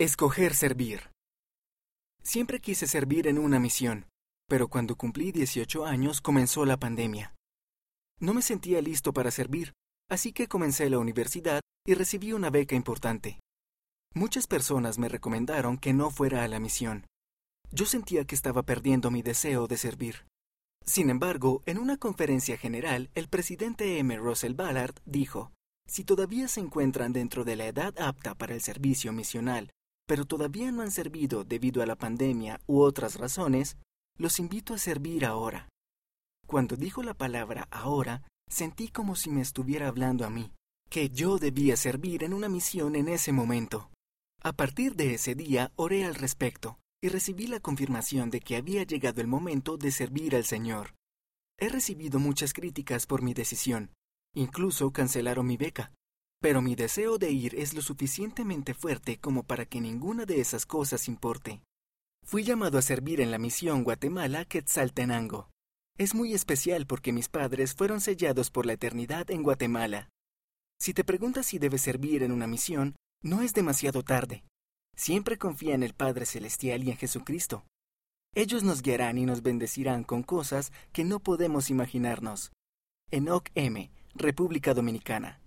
Escoger servir. Siempre quise servir en una misión, pero cuando cumplí 18 años comenzó la pandemia. No me sentía listo para servir, así que comencé la universidad y recibí una beca importante. Muchas personas me recomendaron que no fuera a la misión. Yo sentía que estaba perdiendo mi deseo de servir. Sin embargo, en una conferencia general, el presidente M. Russell Ballard dijo, si todavía se encuentran dentro de la edad apta para el servicio misional pero todavía no han servido debido a la pandemia u otras razones, los invito a servir ahora. Cuando dijo la palabra ahora, sentí como si me estuviera hablando a mí, que yo debía servir en una misión en ese momento. A partir de ese día oré al respecto y recibí la confirmación de que había llegado el momento de servir al Señor. He recibido muchas críticas por mi decisión, incluso cancelaron mi beca, pero mi deseo de ir es lo suficientemente fuerte como para que ninguna de esas cosas importe. Fui llamado a servir en la misión Guatemala Quetzaltenango. Es muy especial porque mis padres fueron sellados por la eternidad en Guatemala. Si te preguntas si debes servir en una misión, no es demasiado tarde. Siempre confía en el Padre Celestial y en Jesucristo. Ellos nos guiarán y nos bendecirán con cosas que no podemos imaginarnos. Enoch M., República Dominicana.